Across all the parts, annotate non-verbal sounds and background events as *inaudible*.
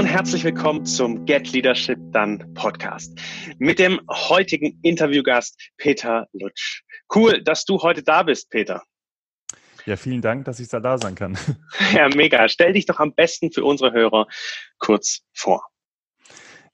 und herzlich willkommen zum Get Leadership Done Podcast mit dem heutigen Interviewgast Peter Lutsch. Cool, dass du heute da bist, Peter. Ja, vielen Dank, dass ich da da sein kann. *laughs* Ja, mega. Stell dich doch am besten für unsere Hörer kurz vor.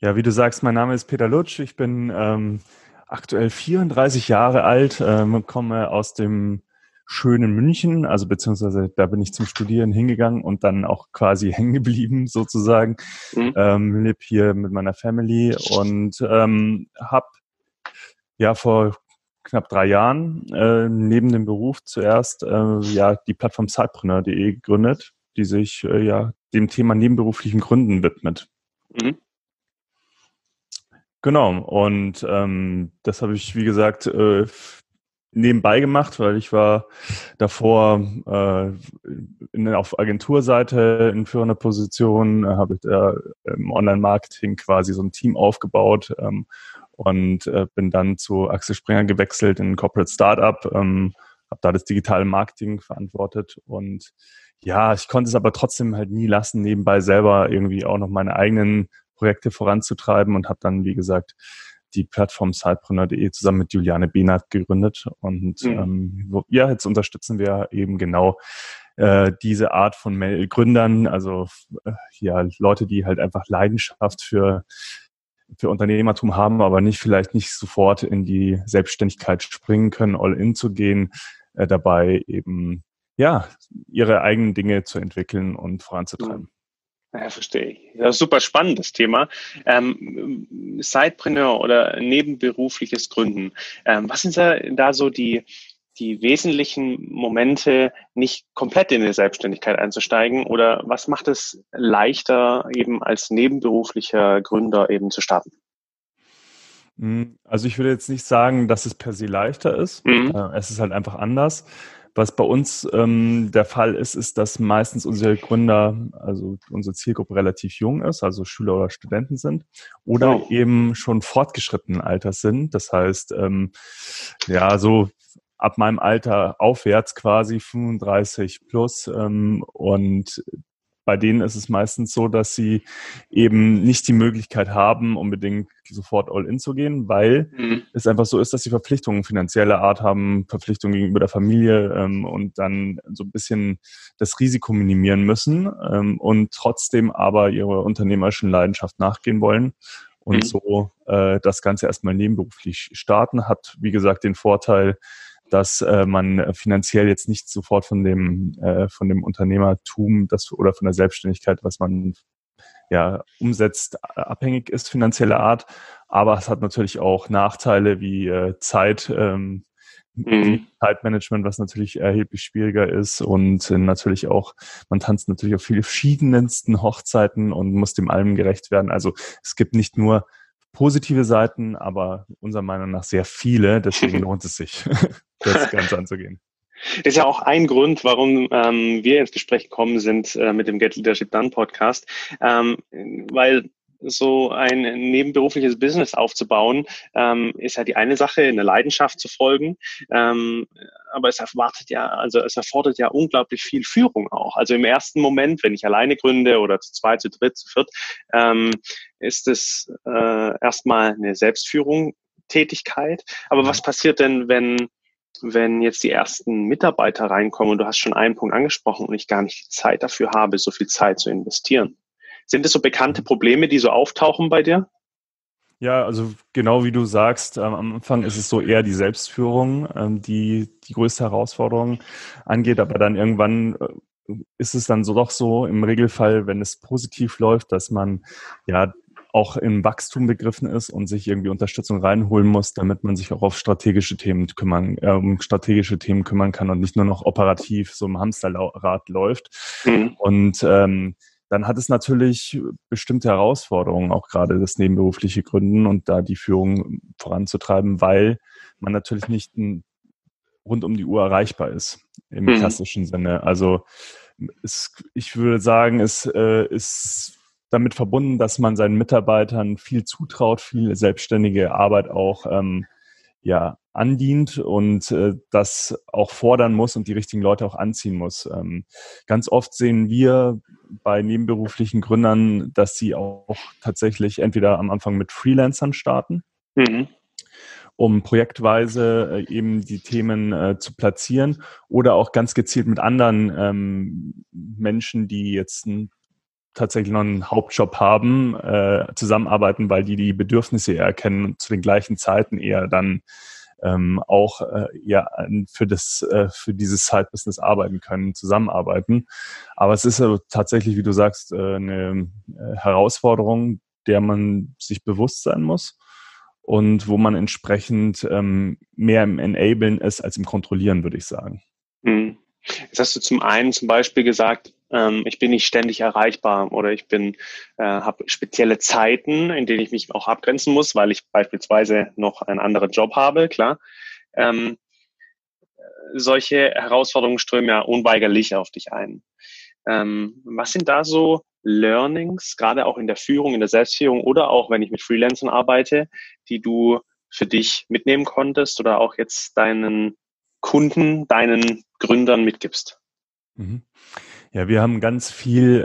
Ja, wie du sagst, mein Name ist Peter Lutsch. Ich bin ähm, aktuell 34 Jahre alt, ähm, komme aus dem schönen München, also beziehungsweise da bin ich zum Studieren hingegangen und dann auch quasi *laughs* hängen geblieben sozusagen. Mhm. Ähm, lebe hier mit meiner Family und ähm, habe ja vor knapp drei Jahren äh, neben dem Beruf zuerst äh, ja die Plattform Sidepreneur.de gegründet, die sich äh, ja dem Thema nebenberuflichen Gründen widmet. Mhm. Genau, und ähm, das habe ich, wie gesagt, äh, nebenbei gemacht, weil ich war davor äh, in, auf Agenturseite in führender Position, äh, habe ich da im Online-Marketing quasi so ein Team aufgebaut ähm, und äh, bin dann zu Axel Springer gewechselt in Corporate Startup, ähm, habe da das digitale Marketing verantwortet und ja, ich konnte es aber trotzdem halt nie lassen, nebenbei selber irgendwie auch noch meine eigenen Projekte voranzutreiben und habe dann, wie gesagt, die Plattform Sidepreneur.de zusammen mit Juliane Behnert gegründet. Und mhm. ähm, wo, ja, jetzt unterstützen wir eben genau äh, diese Art von Gründern, also äh, ja, Leute, die halt einfach Leidenschaft für für Unternehmertum haben, aber nicht vielleicht nicht sofort in die Selbstständigkeit springen können, all in zu gehen, äh, dabei eben ja ihre eigenen Dinge zu entwickeln und voranzutreiben. Ja, verstehe ich. Ja, super spannendes Thema. Ähm, Sidepreneur oder nebenberufliches Gründen. Ähm, was sind da, da so die, die wesentlichen Momente, nicht komplett in die Selbstständigkeit einzusteigen? Oder was macht es leichter, eben als nebenberuflicher Gründer eben zu starten? Hm, also ich würde jetzt nicht sagen, dass es per se leichter ist. Mhm. Äh, es ist halt einfach anders. Was bei uns ähm, der Fall ist, ist, dass meistens unsere Gründer, also unsere Zielgruppe relativ jung ist, also Schüler oder Studenten sind, oder oh. eben schon fortgeschrittenen Alters sind. Das heißt, ähm, ja, so ab meinem Alter aufwärts quasi 35 plus ähm, und bei denen ist es meistens so, dass sie eben nicht die Möglichkeit haben, unbedingt sofort all in zu gehen, weil mhm. es einfach so ist, dass sie Verpflichtungen finanzieller Art haben, Verpflichtungen gegenüber der Familie ähm, und dann so ein bisschen das Risiko minimieren müssen ähm, und trotzdem aber ihrer unternehmerischen Leidenschaft nachgehen wollen und mhm. so äh, das Ganze erstmal nebenberuflich starten, hat wie gesagt den Vorteil, dass äh, man finanziell jetzt nicht sofort von dem äh, von dem Unternehmertum das oder von der Selbstständigkeit, was man ja umsetzt, abhängig ist finanzieller Art. Aber es hat natürlich auch Nachteile wie äh, Zeit. Ähm, mhm. Zeitmanagement, was natürlich erheblich schwieriger ist und natürlich auch, man tanzt natürlich auf viele verschiedensten Hochzeiten und muss dem allem gerecht werden. Also es gibt nicht nur positive Seiten, aber unserer Meinung nach sehr viele. Deswegen *laughs* lohnt es sich, *laughs* das Ganze anzugehen. Das ist ja auch ein Grund, warum ähm, wir ins Gespräch gekommen sind äh, mit dem Get Leadership Done Podcast, ähm, weil so ein nebenberufliches Business aufzubauen, ähm, ist ja die eine Sache, eine Leidenschaft zu folgen. Ähm, aber es erwartet ja, also es erfordert ja unglaublich viel Führung auch. Also im ersten Moment, wenn ich alleine gründe oder zu zweit, zu dritt, zu viert, ähm, ist es äh, erstmal eine Selbstführung, Tätigkeit. Aber was passiert denn, wenn wenn jetzt die ersten Mitarbeiter reinkommen und du hast schon einen Punkt angesprochen und ich gar nicht die Zeit dafür habe, so viel Zeit zu investieren? Sind es so bekannte Probleme, die so auftauchen bei dir? Ja, also genau wie du sagst, ähm, am Anfang ist es so eher die Selbstführung, ähm, die die größte Herausforderung angeht, aber dann irgendwann äh, ist es dann so doch so im Regelfall, wenn es positiv läuft, dass man ja auch im Wachstum begriffen ist und sich irgendwie Unterstützung reinholen muss, damit man sich auch auf strategische Themen kümmern, äh, um strategische Themen kümmern kann und nicht nur noch operativ so im Hamsterrad läuft. Mhm. Und ähm, dann hat es natürlich bestimmte Herausforderungen, auch gerade das nebenberufliche Gründen und da die Führung voranzutreiben, weil man natürlich nicht rund um die Uhr erreichbar ist im mhm. klassischen Sinne. Also es, ich würde sagen, es äh, ist damit verbunden, dass man seinen Mitarbeitern viel zutraut, viel selbstständige Arbeit auch ähm, ja, andient und äh, das auch fordern muss und die richtigen Leute auch anziehen muss. Ähm, ganz oft sehen wir bei nebenberuflichen Gründern, dass sie auch tatsächlich entweder am Anfang mit Freelancern starten. Mhm um projektweise äh, eben die Themen äh, zu platzieren oder auch ganz gezielt mit anderen ähm, Menschen, die jetzt ein, tatsächlich noch einen Hauptjob haben, äh, zusammenarbeiten, weil die die Bedürfnisse eher kennen und zu den gleichen Zeiten eher dann ähm, auch äh, ja für das äh, für dieses Side-Business arbeiten können, zusammenarbeiten. Aber es ist äh, tatsächlich, wie du sagst, äh, eine äh, Herausforderung, der man sich bewusst sein muss und wo man entsprechend ähm, mehr im Enablen ist als im Kontrollieren, würde ich sagen. Mhm. Jetzt hast du zum einen zum Beispiel gesagt, ähm, ich bin nicht ständig erreichbar oder ich bin äh, habe spezielle Zeiten, in denen ich mich auch abgrenzen muss, weil ich beispielsweise noch einen anderen Job habe, klar. Ähm, solche Herausforderungen strömen ja unweigerlich auf dich ein. Ähm, was sind da so Learnings, gerade auch in der Führung, in der Selbstführung oder auch wenn ich mit Freelancern arbeite, die du für dich mitnehmen konntest oder auch jetzt deinen Kunden, deinen Gründern mitgibst? Mhm. Ja, wir haben ganz viel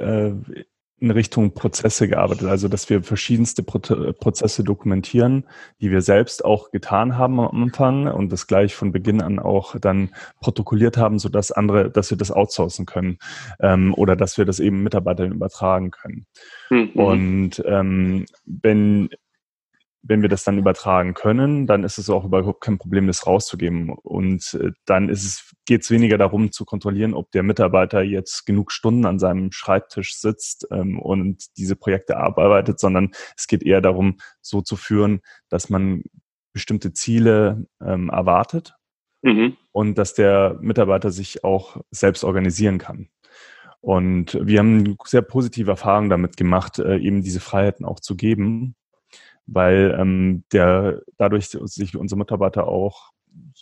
äh, in Richtung Prozesse gearbeitet, also dass wir verschiedenste Pro Prozesse dokumentieren, die wir selbst auch getan haben am Anfang und das gleich von Beginn an auch dann protokolliert haben, so dass andere, dass wir das outsourcen können ähm, oder dass wir das eben Mitarbeitern übertragen können. Mhm. Und ähm, wenn wenn wir das dann übertragen können, dann ist es auch überhaupt kein Problem, das rauszugeben. Und äh, dann es, geht es weniger darum zu kontrollieren, ob der Mitarbeiter jetzt genug Stunden an seinem Schreibtisch sitzt ähm, und diese Projekte arbeitet, sondern es geht eher darum, so zu führen, dass man bestimmte Ziele ähm, erwartet mhm. und dass der Mitarbeiter sich auch selbst organisieren kann. Und wir haben sehr positive Erfahrungen damit gemacht, äh, eben diese Freiheiten auch zu geben weil ähm, der dadurch sich unsere Mitarbeiter auch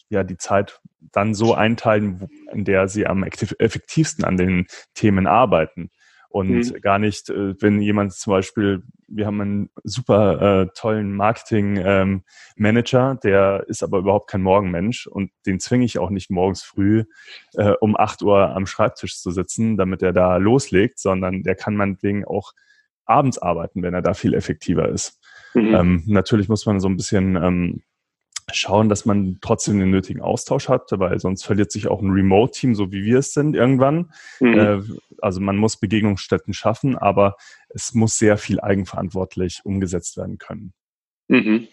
ja die Zeit dann so einteilen, in der sie am effektivsten an den Themen arbeiten. Und mhm. gar nicht, äh, wenn jemand zum Beispiel, wir haben einen super äh, tollen Marketing-Manager, ähm, der ist aber überhaupt kein Morgenmensch und den zwinge ich auch nicht morgens früh äh, um acht Uhr am Schreibtisch zu sitzen, damit er da loslegt, sondern der kann meinetwegen auch abends arbeiten, wenn er da viel effektiver ist. Mhm. Ähm, natürlich muss man so ein bisschen ähm, schauen, dass man trotzdem den nötigen Austausch hat, weil sonst verliert sich auch ein Remote-Team, so wie wir es sind, irgendwann. Mhm. Äh, also man muss Begegnungsstätten schaffen, aber es muss sehr viel eigenverantwortlich umgesetzt werden können. Mhm.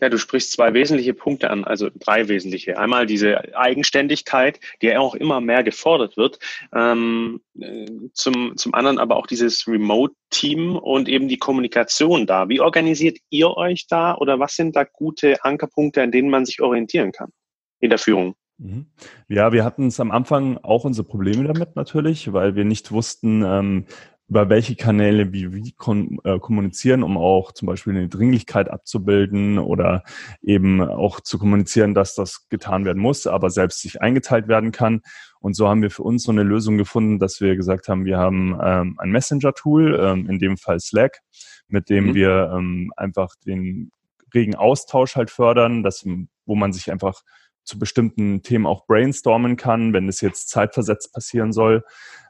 Ja, du sprichst zwei wesentliche Punkte an, also drei wesentliche. Einmal diese Eigenständigkeit, die ja auch immer mehr gefordert wird. Ähm, äh, zum, zum anderen aber auch dieses Remote-Team und eben die Kommunikation da. Wie organisiert ihr euch da oder was sind da gute Ankerpunkte, an denen man sich orientieren kann in der Führung? Mhm. Ja, wir hatten es am Anfang auch unsere Probleme damit natürlich, weil wir nicht wussten, ähm, über welche Kanäle wie wie kon, äh, kommunizieren, um auch zum Beispiel eine Dringlichkeit abzubilden oder eben auch zu kommunizieren, dass das getan werden muss, aber selbst sich eingeteilt werden kann. Und so haben wir für uns so eine Lösung gefunden, dass wir gesagt haben, wir haben ähm, ein Messenger-Tool, ähm, in dem Fall Slack, mit dem mhm. wir ähm, einfach den regen Austausch halt fördern, dass, wo man sich einfach zu bestimmten Themen auch brainstormen kann, wenn es jetzt zeitversetzt passieren soll.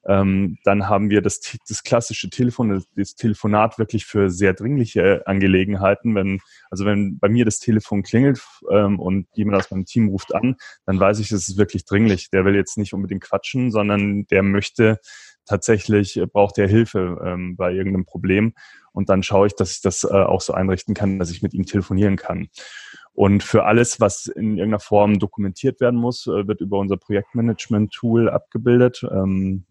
Ähm, dann haben wir das, das klassische Telefon, das, Telefonat wirklich für sehr dringliche Angelegenheiten. Wenn, also wenn bei mir das Telefon klingelt ähm, und jemand aus meinem Team ruft an, dann weiß ich, es ist wirklich dringlich. Der will jetzt nicht unbedingt quatschen, sondern der möchte tatsächlich, äh, braucht er Hilfe ähm, bei irgendeinem Problem. Und dann schaue ich, dass ich das äh, auch so einrichten kann, dass ich mit ihm telefonieren kann. Und für alles, was in irgendeiner Form dokumentiert werden muss, äh, wird über unser Projektmanagement-Tool abgebildet. Ähm,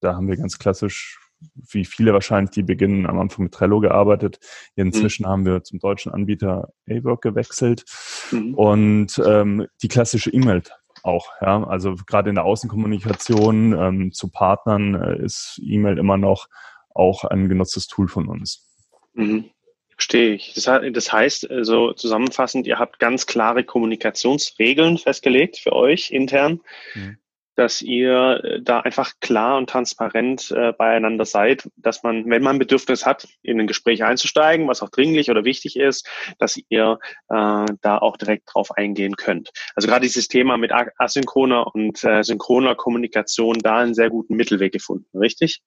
da haben wir ganz klassisch, wie viele wahrscheinlich, die beginnen am Anfang mit Trello gearbeitet. Inzwischen mhm. haben wir zum deutschen Anbieter A-Work gewechselt. Mhm. Und ähm, die klassische E-Mail auch. Ja, also gerade in der Außenkommunikation ähm, zu Partnern äh, ist E-Mail immer noch auch ein genutztes Tool von uns. Mhm. Verstehe ich. Das, heißt, also zusammenfassend, ihr habt ganz klare Kommunikationsregeln festgelegt für euch intern, mhm. dass ihr äh, da einfach klar und transparent äh, beieinander seid, dass man, wenn man Bedürfnis hat, in ein Gespräch einzusteigen, was auch dringlich oder wichtig ist, dass ihr äh, da auch direkt drauf eingehen könnt. Also gerade dieses Thema mit asynchroner und äh, synchroner Kommunikation da einen sehr guten Mittelweg gefunden, richtig?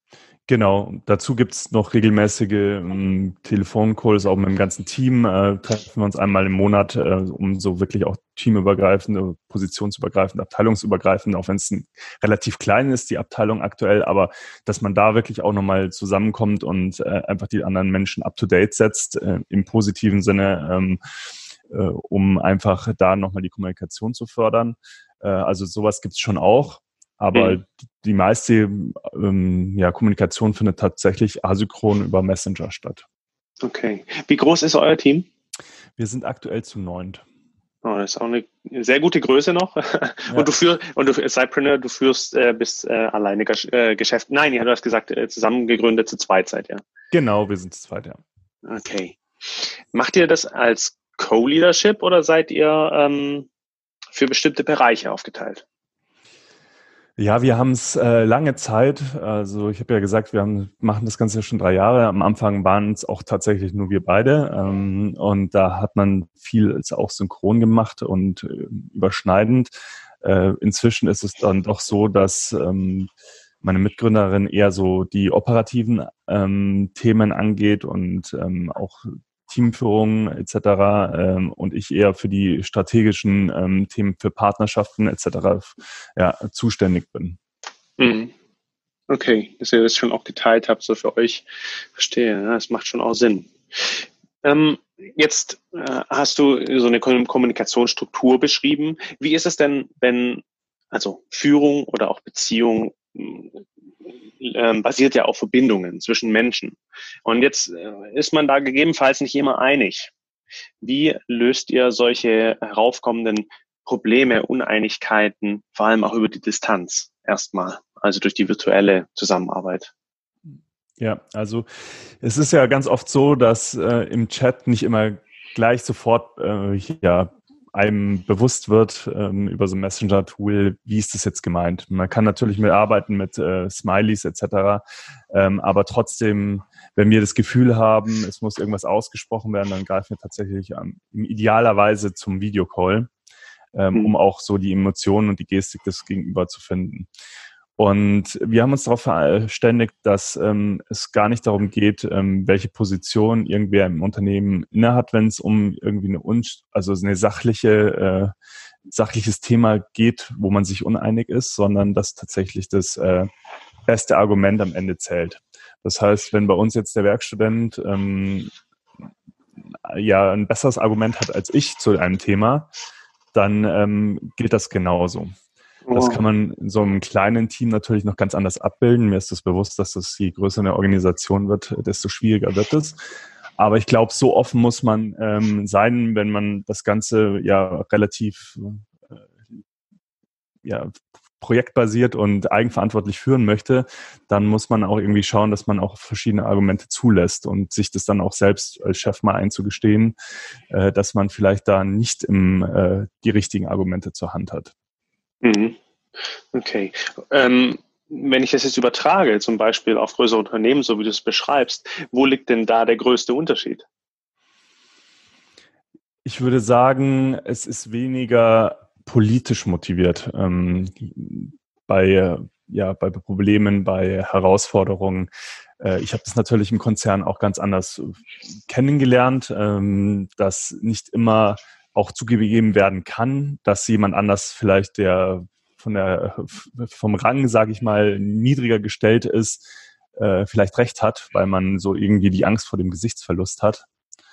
Genau, dazu gibt's noch regelmäßige ähm, Telefoncalls, auch mit dem ganzen Team. Äh, treffen wir uns einmal im Monat, äh, um so wirklich auch teamübergreifende, positionsübergreifende, abteilungsübergreifende, auch wenn es relativ klein ist, die Abteilung aktuell, aber dass man da wirklich auch nochmal zusammenkommt und äh, einfach die anderen Menschen up-to-date setzt, äh, im positiven Sinne, ähm, äh, um einfach da nochmal die Kommunikation zu fördern. Äh, also sowas gibt's schon auch. Aber mhm. die meiste ähm, ja, Kommunikation findet tatsächlich asynchron über Messenger statt. Okay. Wie groß ist euer Team? Wir sind aktuell zu neunt. Oh, das ist auch eine sehr gute Größe noch. *laughs* Ja. Und du führst, und du Cypreneur, du führst äh, bis äh, alleine äh, Geschäft. Nein, du hast gesagt, äh, zusammengegründet zu zweit seid, ja. Genau, wir sind zu zweit, ja. Okay. Macht ihr das als Co-Leadership oder seid ihr ähm, für bestimmte Bereiche aufgeteilt? Ja, wir haben es äh, lange Zeit, also ich habe ja gesagt, wir haben, machen das Ganze schon drei Jahre. Am Anfang waren es auch tatsächlich nur wir beide ähm, und da hat man viel auch synchron gemacht und äh, überschneidend. Äh, inzwischen ist es dann doch so, dass ähm, meine Mitgründerin eher so die operativen ähm, Themen angeht und ähm, auch Teamführung etc. Ähm, und ich eher für die strategischen ähm, Themen für Partnerschaften etc. Ja, zuständig bin. Mhm. Okay, dass ihr das schon auch geteilt habt, so für euch. Verstehe, das macht schon auch Sinn. Ähm, jetzt äh, hast du so eine Kommunikationsstruktur beschrieben. Wie ist es denn, wenn also Führung oder auch Beziehung ähm, basiert ja auf Verbindungen zwischen Menschen. Und jetzt äh, ist man da gegebenenfalls nicht immer einig. Wie löst ihr solche heraufkommenden Probleme, Uneinigkeiten, vor allem auch über die Distanz erstmal, also durch die virtuelle Zusammenarbeit? Ja, also es ist ja ganz oft so, dass äh, im Chat nicht immer gleich sofort äh, ja, einem bewusst wird ähm, über so ein Messenger-Tool, wie ist das jetzt gemeint. Man kann natürlich mit arbeiten mit äh, Smileys etc., ähm, aber trotzdem, wenn wir das Gefühl haben, es muss irgendwas ausgesprochen werden, dann greifen wir tatsächlich an, idealerweise zum Videocall, ähm, mhm. um auch so die Emotionen und die Gestik des Gegenüber zu finden. Und wir haben uns darauf verständigt, dass ähm, es gar nicht darum geht, ähm, welche Position irgendwer im Unternehmen innehat, wenn es um irgendwie eine un also eine sachliche äh, sachliches Thema geht, wo man sich uneinig ist, sondern dass tatsächlich das äh, beste Argument am Ende zählt. Das heißt, wenn bei uns jetzt der Werkstudent ähm, ja ein besseres Argument hat als ich zu einem Thema, dann ähm, gilt das genauso. Das kann man in so einem kleinen Team natürlich noch ganz anders abbilden. Mir ist das bewusst, dass das je größer eine Organisation wird, desto schwieriger wird es. Aber ich glaube, so offen muss man ähm, sein, wenn man das Ganze ja relativ äh, ja, projektbasiert und eigenverantwortlich führen möchte, dann muss man auch irgendwie schauen, dass man auch verschiedene Argumente zulässt und sich das dann auch selbst als Chef mal einzugestehen, äh, dass man vielleicht da nicht im, äh, die richtigen Argumente zur Hand hat. Mhm. Okay. Ähm, wenn ich das jetzt übertrage, zum Beispiel auf größere Unternehmen, so wie du es beschreibst, wo liegt denn da der größte Unterschied? Ich würde sagen, es ist weniger politisch motiviert. Ähm, bei, ja, bei Problemen, bei Herausforderungen. Äh, ich habe das natürlich im Konzern auch ganz anders kennengelernt, ähm, dass nicht immer auch zugegeben werden kann, dass jemand anders vielleicht der von der vom Rang, sage ich mal, niedriger gestellt ist, äh, vielleicht recht hat, weil man so irgendwie die Angst vor dem Gesichtsverlust hat.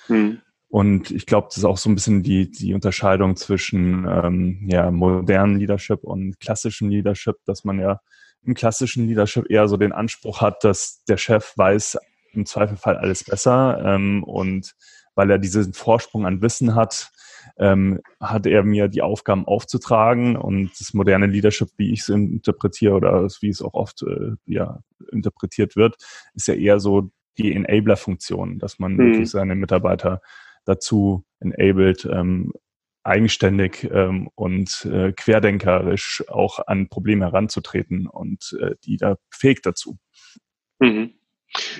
Hm. Und ich glaube, das ist auch so ein bisschen die, die Unterscheidung zwischen ähm, ja, modernen Leadership und klassischem Leadership, dass man ja im klassischen Leadership eher so den Anspruch hat, dass der Chef weiß im Zweifelfall alles besser ähm, und weil er diesen Vorsprung an Wissen hat, ähm, hat er mir die Aufgaben aufzutragen und das moderne Leadership, wie ich es interpretiere oder wie es auch oft äh, ja, interpretiert wird, ist ja eher so die Enabler-Funktion, dass man mhm. wirklich seine Mitarbeiter dazu enabled, ähm, eigenständig ähm, und äh, querdenkerisch auch an Probleme heranzutreten und äh, die da fähig dazu. Mhm.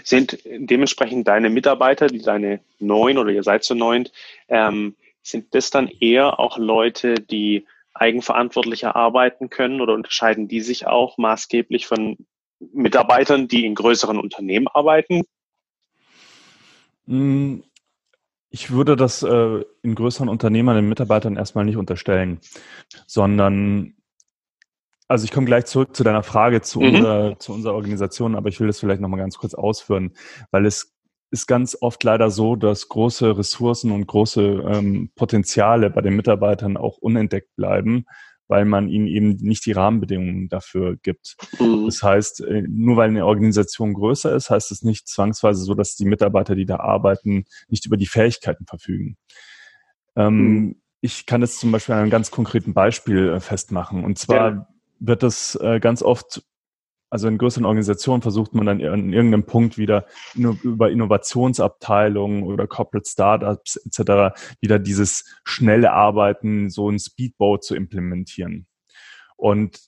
Sind dementsprechend deine Mitarbeiter, die deine neun oder ihr seid zu neun, ähm, sind das dann eher auch Leute, die eigenverantwortlicher arbeiten können oder unterscheiden die sich auch maßgeblich von Mitarbeitern, die in größeren Unternehmen arbeiten? Hm, ich würde das äh, in größeren Unternehmen den Mitarbeitern erstmal nicht unterstellen, sondern also ich komme gleich zurück zu deiner Frage zu, mhm. unserer, zu unserer Organisation, aber ich will das vielleicht nochmal ganz kurz ausführen, weil es ist ganz oft leider so, dass große Ressourcen und große ähm, Potenziale bei den Mitarbeitern auch unentdeckt bleiben, weil man ihnen eben nicht die Rahmenbedingungen dafür gibt. Mhm. Das heißt, äh, nur weil eine Organisation größer ist, heißt es nicht zwangsweise so, dass die Mitarbeiter, die da arbeiten, nicht über die Fähigkeiten verfügen. Ähm, mhm. Ich kann das zum Beispiel an einem ganz konkreten Beispiel äh, festmachen. Und zwar ja. wird das äh, ganz oft also in größeren Organisationen versucht man dann an irgendeinem Punkt wieder über Innovationsabteilungen oder Corporate Startups etc. wieder dieses schnelle Arbeiten, so ein Speedboat zu implementieren. Und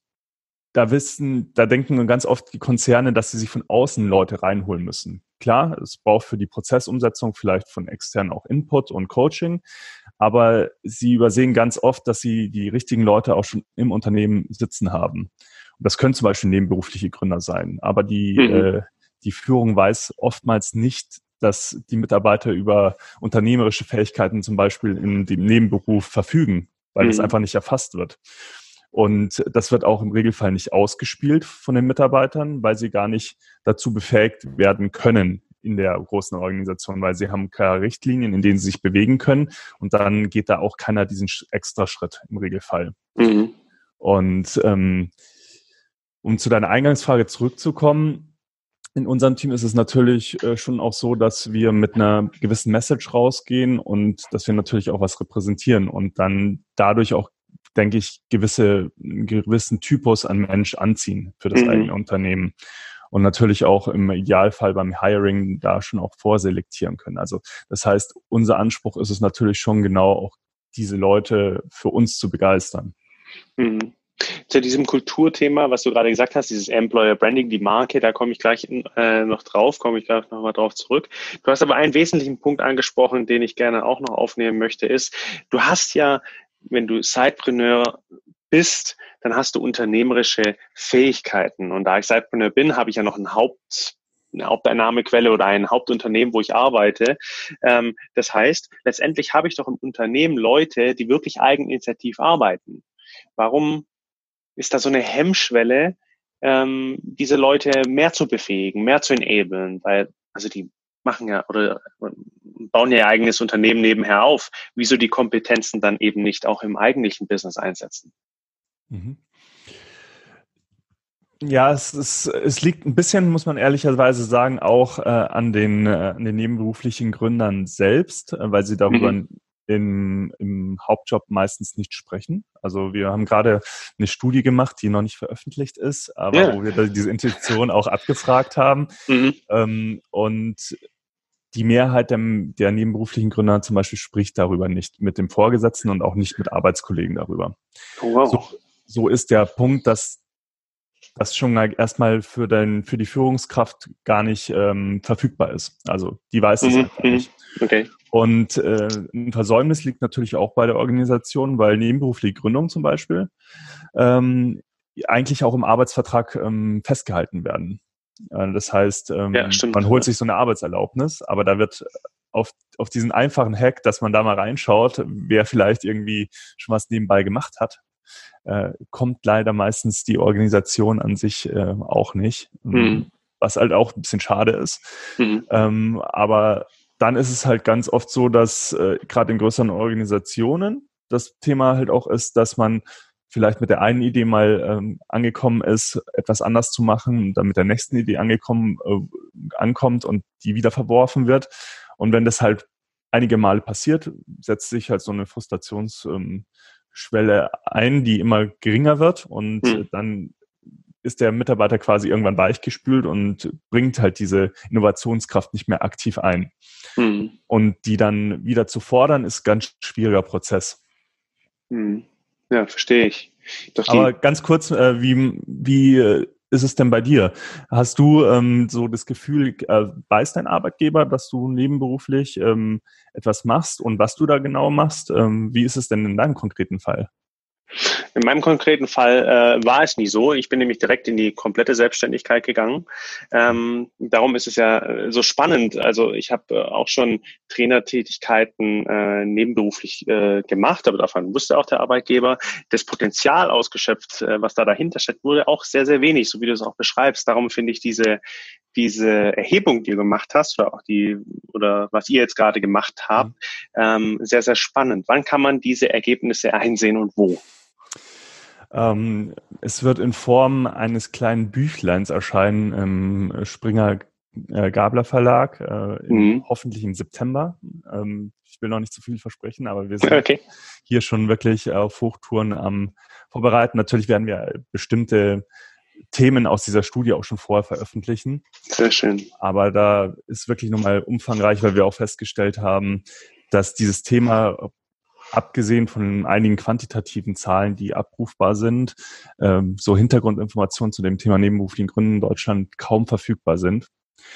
da wissen, da denken ganz oft die Konzerne, dass sie sich von außen Leute reinholen müssen. Klar, es braucht für die Prozessumsetzung vielleicht von extern auch Input und Coaching, aber sie übersehen ganz oft, dass sie die richtigen Leute auch schon im Unternehmen sitzen haben. Das können zum Beispiel nebenberufliche Gründer sein, aber die, mhm. äh, die Führung weiß oftmals nicht, dass die Mitarbeiter über unternehmerische Fähigkeiten zum Beispiel in dem Nebenberuf verfügen, weil mhm. das einfach nicht erfasst wird. Und das wird auch im Regelfall nicht ausgespielt von den Mitarbeitern, weil sie gar nicht dazu befähigt werden können in der großen Organisation, weil sie haben keine Richtlinien, in denen sie sich bewegen können. Und dann geht da auch keiner diesen extra Schritt im Regelfall. Mhm. Und ähm, um zu deiner Eingangsfrage zurückzukommen, in unserem Team ist es natürlich äh, schon auch so, dass wir mit einer gewissen Message rausgehen und dass wir natürlich auch was repräsentieren und dann dadurch auch, denke ich, gewisse, einen gewissen Typus an Mensch anziehen für das mhm. eigene Unternehmen. Und natürlich auch im Idealfall beim Hiring da schon auch vorselektieren können. Also das heißt, unser Anspruch ist es natürlich schon genau auch diese Leute für uns zu begeistern. Mhm zu diesem Kulturthema, was du gerade gesagt hast, dieses Employer Branding, die Marke, da komme ich gleich äh, noch drauf, komme ich gleich nochmal drauf zurück. Du hast aber einen wesentlichen Punkt angesprochen, den ich gerne auch noch aufnehmen möchte, ist, du hast ja, wenn du Sidepreneur bist, dann hast du unternehmerische Fähigkeiten. Und da ich Sidepreneur bin, habe ich ja noch ein Haupt eine Haupteinnahmequelle oder ein Hauptunternehmen, wo ich arbeite. Ähm, das heißt, letztendlich habe ich doch im Unternehmen Leute, die wirklich eigeninitiativ arbeiten. Warum ist da so eine Hemmschwelle, ähm, diese Leute mehr zu befähigen, mehr zu enablen, weil, also die machen ja oder bauen ja ihr eigenes Unternehmen nebenher auf. Wieso die Kompetenzen dann eben nicht auch im eigentlichen Business einsetzen? Mhm. Ja, es, ist, es liegt ein bisschen, muss man ehrlicherweise sagen, auch äh, an, den, äh, an den nebenberuflichen Gründern selbst, äh, weil sie darüber mhm im, im Hauptjob meistens nicht sprechen. Also wir haben gerade eine Studie gemacht, die noch nicht veröffentlicht ist, aber ja. wo wir diese Intuition auch abgefragt haben. Mhm. Ähm, und die Mehrheit der, der, nebenberuflichen Gründer zum Beispiel spricht darüber nicht mit dem Vorgesetzten und auch nicht mit Arbeitskollegen darüber. Oh, wow. so, so ist der Punkt, dass das schon erstmal für, dein, für die Führungskraft gar nicht ähm, verfügbar ist. Also die weiß es mhm. einfach mhm. nicht. Okay. Und äh, ein Versäumnis liegt natürlich auch bei der Organisation, weil nebenberufliche Gründung zum Beispiel ähm, eigentlich auch im Arbeitsvertrag ähm, festgehalten werden. Äh, das heißt, ähm, ja, man holt sich so eine Arbeitserlaubnis, aber da wird auf, auf diesen einfachen Hack, dass man da mal reinschaut, wer vielleicht irgendwie schon was nebenbei gemacht hat, äh, kommt leider meistens die Organisation an sich äh, auch nicht. Mhm. Was halt auch ein bisschen schade ist. Mhm. Ähm, aber dann ist es halt ganz oft so, dass äh, gerade in größeren Organisationen das Thema halt auch ist, dass man vielleicht mit der einen Idee mal ähm, angekommen ist, etwas anders zu machen, dann mit der nächsten Idee angekommen, äh, ankommt und die wieder verworfen wird. Und wenn das halt einige Male passiert, setzt sich halt so eine Frustrationsschwelle ähm, ein, die immer geringer wird und mhm. dann ist der Mitarbeiter quasi irgendwann weichgespült und bringt halt diese Innovationskraft nicht mehr aktiv ein. Mhm. Und die dann wieder zu fordern, ist ganz schwieriger Prozess. Mhm. Ja, verstehe ich. Doch Aber ganz kurz, äh, wie, wie äh, ist es denn bei dir? Hast du ähm, so das Gefühl, äh, weiß dein Arbeitgeber, dass du nebenberuflich ähm, etwas machst und was du da genau machst? Ähm, wie ist es denn in deinem konkreten Fall? In meinem konkreten Fall äh, war es nie so. Ich bin nämlich direkt in die komplette Selbstständigkeit gegangen. Ähm, darum ist es ja äh, so spannend. Also ich habe äh, auch schon Trainertätigkeiten äh, nebenberuflich äh, gemacht, aber davon wusste auch der Arbeitgeber. Das Potenzial ausgeschöpft, äh, was da dahinter steckt, wurde auch sehr, sehr wenig, so wie du es auch beschreibst. Darum finde ich diese diese Erhebung, die du gemacht hast, oder auch die, oder was ihr jetzt gerade gemacht habt, mhm. ähm, sehr, sehr spannend. Wann kann man diese Ergebnisse einsehen und wo? Ähm, es wird in Form eines kleinen Büchleins erscheinen im Springer äh, Gabler Verlag, äh, mhm. hoffentlich im September. Ähm, ich will noch nicht zu viel versprechen, aber wir sind okay. hier schon wirklich auf Hochtouren am Vorbereiten. Natürlich werden wir bestimmte Themen aus dieser Studie auch schon vorher veröffentlichen. Sehr schön. Aber da ist wirklich nochmal umfangreich, weil wir auch festgestellt haben, dass dieses Thema, abgesehen von einigen quantitativen Zahlen, die abrufbar sind, ähm, so Hintergrundinformationen zu dem Thema nebenberuflichen Gründen in Deutschland kaum verfügbar sind.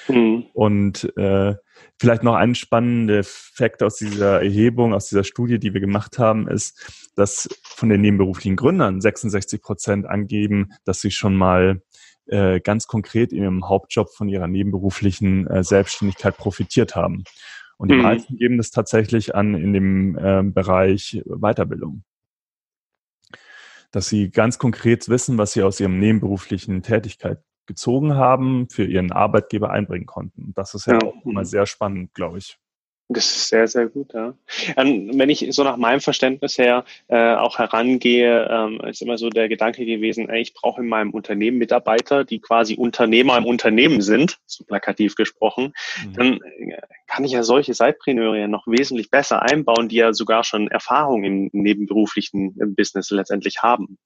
Mhm. Und äh, vielleicht noch ein spannender Fakt aus dieser Erhebung, aus dieser Studie, die wir gemacht haben, ist, dass von den nebenberuflichen Gründern 66 Prozent angeben, dass sie schon mal äh, ganz konkret in ihrem Hauptjob von ihrer nebenberuflichen äh, Selbstständigkeit profitiert haben. Und die mhm. meisten geben das tatsächlich an in dem äh, Bereich Weiterbildung. Dass sie ganz konkret wissen, was sie aus ihrem nebenberuflichen Tätigkeit gezogen haben, für ihren Arbeitgeber einbringen konnten. Das ist ja, ja. auch immer sehr spannend, glaube ich. Das ist sehr, sehr gut, ja. Ähm, wenn ich so nach meinem Verständnis her äh, auch herangehe, ähm, ist immer so der Gedanke gewesen, ey, ich brauche in meinem Unternehmen Mitarbeiter, die quasi Unternehmer im Unternehmen sind, so plakativ gesprochen. Mhm. Dann äh, kann ich ja solche Sidepreneure ja noch wesentlich besser einbauen, die ja sogar schon Erfahrung im nebenberuflichen Business letztendlich haben.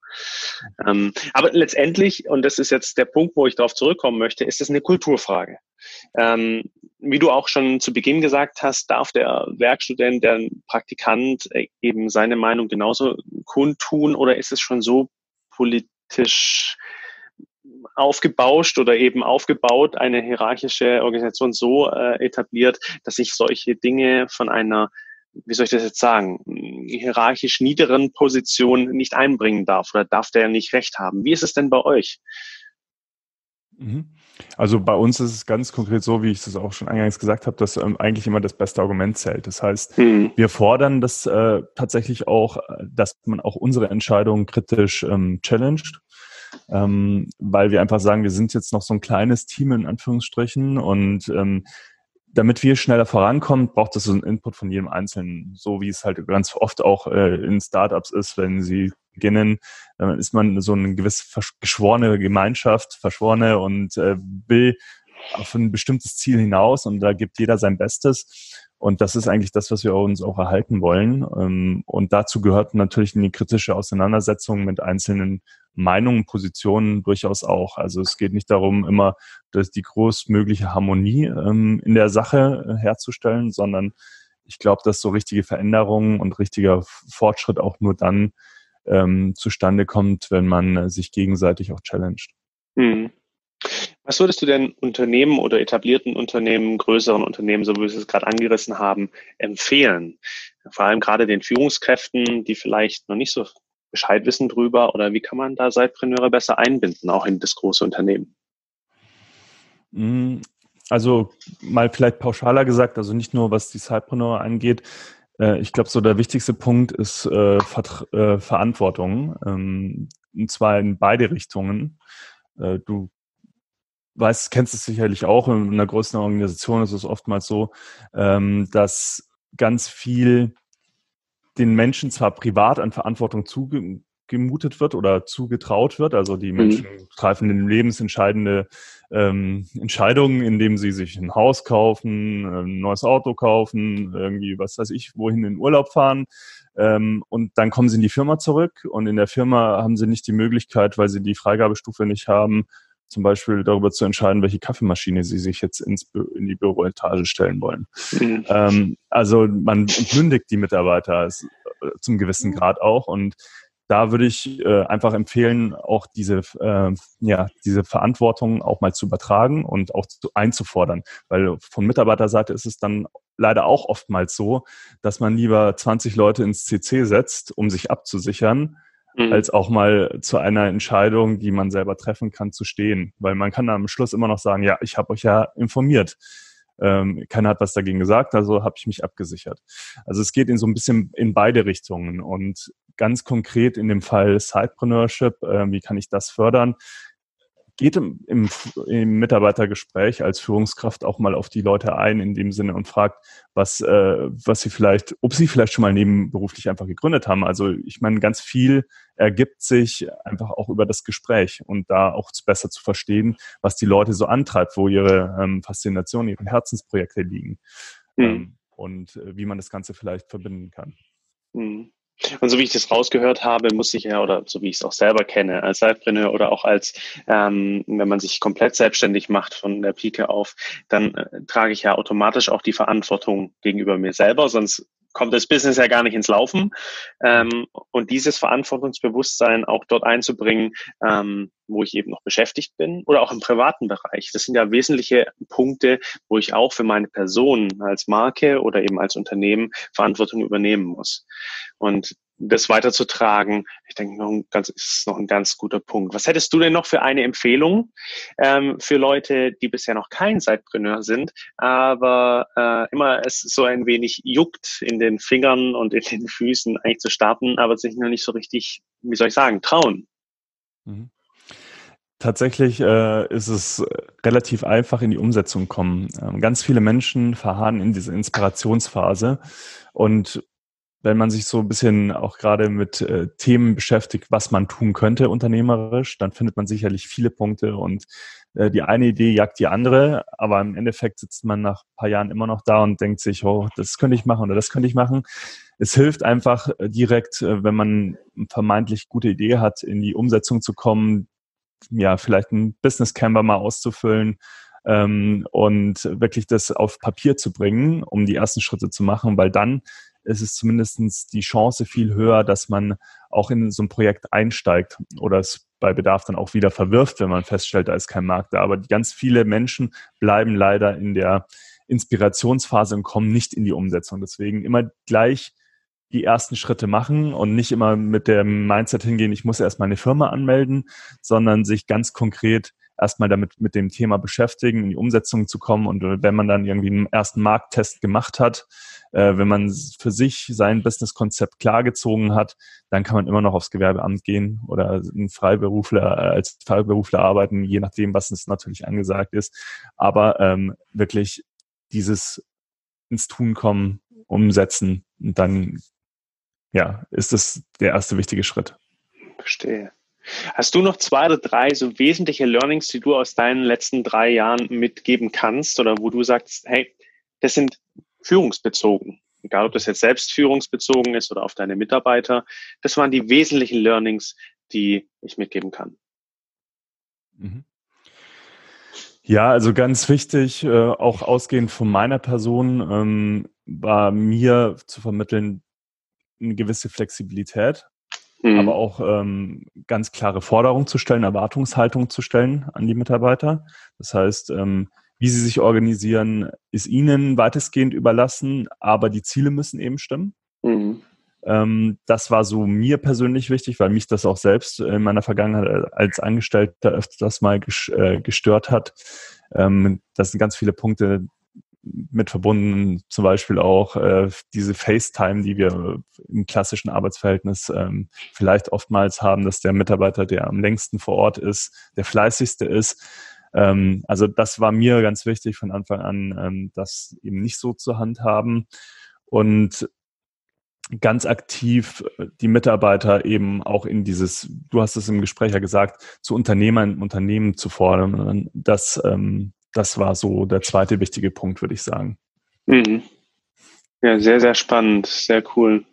Ähm, aber letztendlich, und das ist jetzt der Punkt, wo ich darauf zurückkommen möchte, ist es eine Kulturfrage. Ähm, wie du auch schon zu Beginn gesagt hast, darf der Werkstudent, der Praktikant äh, eben seine Meinung genauso kundtun oder ist es schon so politisch aufgebauscht oder eben aufgebaut, eine hierarchische Organisation so äh, etabliert, dass ich solche Dinge von einer wie soll ich das jetzt sagen, hierarchisch niederen Position nicht einbringen darf oder darf der nicht recht haben. Wie ist es denn bei euch? Mhm. Also bei uns ist es ganz konkret so, wie ich es auch schon eingangs gesagt habe, dass ähm, eigentlich immer das beste Argument zählt. Das heißt, mhm. wir fordern das äh, tatsächlich auch, dass man auch unsere Entscheidungen kritisch ähm, challenged. Ähm, weil wir einfach sagen, wir sind jetzt noch so ein kleines Team in Anführungsstrichen und ähm, damit wir schneller vorankommen, braucht es so einen Input von jedem Einzelnen, so wie es halt ganz oft auch äh, in Startups ist, wenn sie beginnen, dann ist man so eine gewisse geschworene Gemeinschaft, verschworene und äh, will auf ein bestimmtes Ziel hinaus und da gibt jeder sein Bestes. Und das ist eigentlich das, was wir uns auch erhalten wollen. Ähm, und dazu gehört natürlich eine kritische Auseinandersetzung mit einzelnen Meinungen, Positionen durchaus auch. Also es geht nicht darum, immer die größtmögliche Harmonie ähm, in der Sache äh, herzustellen, sondern ich glaube, dass so richtige Veränderungen und richtiger Fortschritt auch nur dann ähm, zustande kommt, wenn man sich gegenseitig auch challenged. Mhm. Was würdest du denn Unternehmen oder etablierten Unternehmen, größeren Unternehmen, so wie wir es gerade angerissen haben, empfehlen? Vor allem gerade den Führungskräften, die vielleicht noch nicht so Bescheid wissen drüber oder wie kann man da Zeitpreneure besser einbinden, auch in das große Unternehmen? Mm, also mal vielleicht pauschaler gesagt, also nicht nur was die Zeitpreneur angeht, äh, ich glaube, so der wichtigste Punkt ist äh, äh, Verantwortung. Ähm, und zwar in beide Richtungen. Äh, du weißt, kennst es sicherlich auch, in einer größeren Organisation ist es oftmals so, ähm, dass ganz viel den Menschen zwar privat an Verantwortung zuge gemutet wird oder zugetraut wird. Also die mhm. Menschen mhm. treffen in lebensentscheidende ähm, Entscheidungen, indem sie sich ein Haus kaufen, ein neues Auto kaufen, irgendwie, was weiß ich, wohin in den Urlaub fahren. Ähm, und dann kommen sie in die Firma zurück und in der Firma haben sie nicht die Möglichkeit, weil sie die Freigabestufe nicht haben, zum Beispiel darüber zu entscheiden, welche Kaffeemaschine sie sich jetzt ins, in die Büroetage stellen wollen. Mhm. Ähm, also man entmündigt die Mitarbeiter äh, zum gewissen Grad auch und da würde ich äh, einfach empfehlen, auch diese, äh, ja, diese Verantwortung auch mal zu übertragen und auch zu, einzufordern. Weil von Mitarbeiterseite ist es dann leider auch oftmals so, dass man lieber 20 Leute ins CC setzt, um sich abzusichern, mhm. als auch mal zu einer Entscheidung, die man selber treffen kann, zu stehen. Weil man kann am Schluss immer noch sagen, ja, ich habe euch ja informiert. Ähm, keiner hat was dagegen gesagt, also habe ich mich abgesichert. Also es geht in so ein bisschen in beide Richtungen und ganz konkret in dem Fall Sidepreneurship, äh, wie kann ich das fördern? geht im, im, im, Mitarbeitergespräch als Führungskraft auch mal auf die Leute ein in dem Sinne und fragt, was, äh, was sie vielleicht, ob sie vielleicht schon mal nebenberuflich einfach gegründet haben. Also ich meine, ganz viel ergibt sich einfach auch über das Gespräch und da auch besser zu verstehen, was die Leute so antreibt, wo ihre ähm, Faszination, ihre Herzensprojekte liegen mhm. ähm, und äh, wie man das Ganze vielleicht verbinden kann. Mhm. Und so wie ich das rausgehört habe, muss ich ja, oder so wie ich es auch selber kenne, als Selbstpreneur oder auch als, ähm, wenn man sich komplett selbstständig macht von der Pike auf, dann äh, trage ich ja automatisch auch die Verantwortung gegenüber mir selber, sonst kommt das Business ja gar nicht ins Laufen. Ähm, und dieses Verantwortungsbewusstsein auch dort einzubringen, ähm, wo ich eben noch beschäftigt bin oder auch im privaten Bereich. Das sind ja wesentliche Punkte, wo ich auch für meine Person als Marke oder eben als Unternehmen Verantwortung übernehmen muss. Und das weiterzutragen, ich denke, noch ein ganz, ist noch ein ganz guter Punkt. Was hättest du denn noch für eine Empfehlung ähm, für Leute, die bisher noch kein Zeitpreneur sind, aber äh, immer es so ein wenig juckt in den Fingern und in den Füßen eigentlich zu starten, aber sich noch nicht so richtig, wie soll ich sagen, trauen? Mhm. Tatsächlich äh, ist es relativ einfach in die Umsetzung kommen. Ähm, ganz viele Menschen verharren in dieser Inspirationsphase und wenn man sich so ein bisschen auch gerade mit äh, Themen beschäftigt, was man tun könnte unternehmerisch, dann findet man sicherlich viele Punkte und äh, die eine Idee jagt die andere, aber im Endeffekt sitzt man nach ein paar Jahren immer noch da und denkt sich, oh, das könnte ich machen oder das könnte ich machen. Es hilft einfach äh, direkt, äh, wenn man vermeintlich gute Idee hat, in die Umsetzung zu kommen, ja, vielleicht ein Business Canva mal auszufüllen, ähm, und wirklich das auf Papier zu bringen, um die ersten Schritte zu machen, weil dann ist es zumindest die Chance viel höher, dass man auch in so ein Projekt einsteigt oder es bei Bedarf dann auch wieder verwirft, wenn man feststellt, da ist kein Markt da. Aber ganz viele Menschen bleiben leider in der Inspirationsphase und kommen nicht in die Umsetzung. Deswegen immer gleich die ersten Schritte machen und nicht immer mit dem Mindset hingehen, ich muss erst meine Firma anmelden, sondern sich ganz konkret erstmal damit mit dem Thema beschäftigen, in die Umsetzung zu kommen. Und äh, wenn man dann irgendwie einen ersten Markttest gemacht hat, äh, wenn man für sich sein Businesskonzept klargezogen hat, dann kann man immer noch aufs Gewerbeamt gehen oder ein Freiberufler äh, als Freiberufler arbeiten, je nachdem, was es natürlich angesagt ist. Aber ähm, wirklich dieses ins Tun kommen, umsetzen und dann ja, ist das der erste wichtige Schritt. Verstehe. Hast du noch zwei oder drei so wesentliche Learnings, die du aus deinen letzten drei Jahren mitgeben kannst oder wo du sagst, hey, das sind führungsbezogen, egal ob das jetzt selbst führungsbezogen ist oder auf deine Mitarbeiter, das waren die wesentlichen Learnings, die ich mitgeben kann. Mhm. Ja, also ganz wichtig, äh, auch ausgehend von meiner Person, ähm, war mir zu vermitteln, eine gewisse Flexibilität mhm. aber auch ähm, ganz klare Forderungen zu stellen, Erwartungshaltung zu stellen an die Mitarbeiter. Das heißt, ähm, wie sie sich organisieren, ist ihnen weitestgehend überlassen, aber die Ziele müssen eben stimmen. Mhm. Ähm, das war so mir persönlich wichtig, weil mich das auch selbst in meiner Vergangenheit als Angestellter öfters mal äh, gestört hat. Ähm, das sind ganz viele Punkte, mit verbunden, zum Beispiel auch äh, diese FaceTime, die wir im klassischen Arbeitsverhältnis ähm, vielleicht oftmals haben, dass der Mitarbeiter, der am längsten vor Ort ist, der fleißigste ist. Ähm, also das war mir ganz wichtig von Anfang an, ähm, das eben nicht so zu handhaben und ganz aktiv äh, die Mitarbeiter eben auch in dieses, du hast es im Gespräch ja gesagt, zu Unternehmern, Unternehmen zu fordern, dass ähm, das war so der zweite wichtige Punkt, würde ich sagen. Mhm. Ja, sehr, sehr spannend, sehr cool.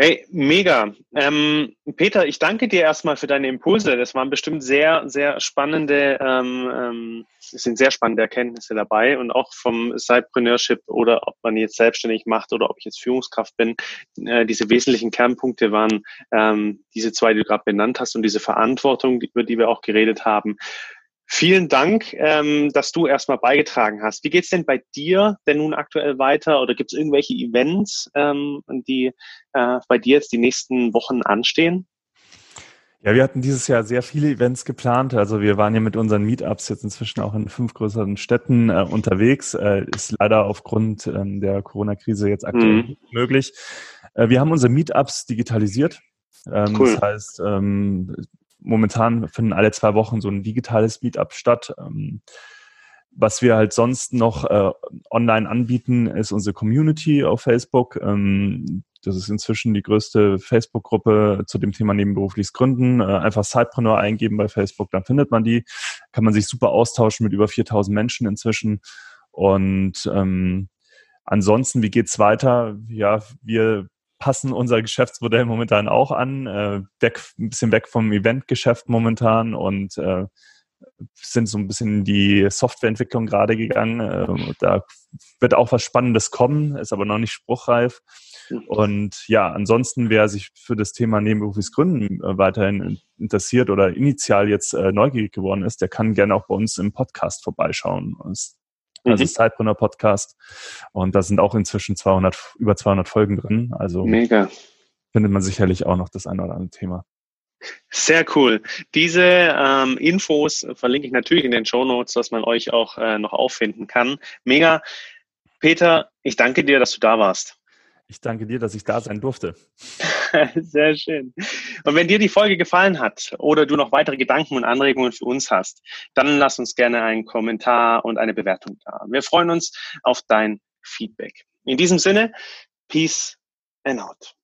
Hey, mega. Ähm, Peter, ich danke dir erstmal für deine Impulse. Das waren bestimmt sehr, sehr spannende, ähm, ähm, es sind sehr spannende Erkenntnisse dabei und auch vom Sidepreneurship oder ob man jetzt selbstständig macht oder ob ich jetzt Führungskraft bin. Äh, diese wesentlichen Kernpunkte waren ähm, diese zwei, die du gerade benannt hast und diese Verantwortung, über die wir auch geredet haben. Vielen Dank, ähm, dass du erstmal beigetragen hast. Wie geht's denn bei dir denn nun aktuell weiter oder gibt es irgendwelche Events, ähm, die äh, bei dir jetzt die nächsten Wochen anstehen? Ja, wir hatten dieses Jahr sehr viele Events geplant. Also wir waren ja mit unseren Meetups jetzt inzwischen auch in fünf größeren Städten äh, unterwegs. Äh, ist leider aufgrund ähm, der Corona-Krise jetzt aktuell mhm. nicht möglich. Äh, wir haben unsere Meetups digitalisiert. Ähm, cool. Das heißt, ähm, momentan finden alle zwei Wochen so ein digitales Meetup statt. Ähm, was wir halt sonst noch äh, online anbieten, ist unsere Community auf Facebook. Ähm, das ist inzwischen die größte Facebook-Gruppe zu dem Thema nebenberufliches Gründen. Äh, einfach Sidepreneur eingeben bei Facebook, dann findet man die. Kann man sich super austauschen mit über 4000 Menschen inzwischen. Und ähm, ansonsten, wie geht's weiter? Ja, wir passen unser Geschäftsmodell momentan auch an, äh, weg, ein bisschen weg vom Eventgeschäft momentan und äh, sind so ein bisschen in die Softwareentwicklung gerade gegangen. Äh, da wird auch was Spannendes kommen, ist aber noch nicht spruchreif. Und ja, ansonsten, wer sich für das Thema nebenberufliches Gründen äh, weiterhin interessiert oder initial jetzt äh, neugierig geworden ist, der kann gerne auch bei uns im Podcast vorbeischauen. Das also mhm. Zeitbrunner Podcast. Und da sind auch inzwischen 200, über 200 Folgen drin. Also Mega. findet man sicherlich auch noch das eine oder andere Thema. Sehr cool. Diese ähm, Infos verlinke ich natürlich in den Show Notes, dass man euch auch äh, noch auffinden kann. Mega. Peter, ich danke dir, dass du da warst. Ich danke dir, dass ich da sein durfte. *laughs* Sehr schön. Und wenn dir die Folge gefallen hat oder du noch weitere Gedanken und Anregungen für uns hast, dann lass uns gerne einen Kommentar und eine Bewertung da. Wir freuen uns auf dein Feedback. In diesem Sinne, Peace and out.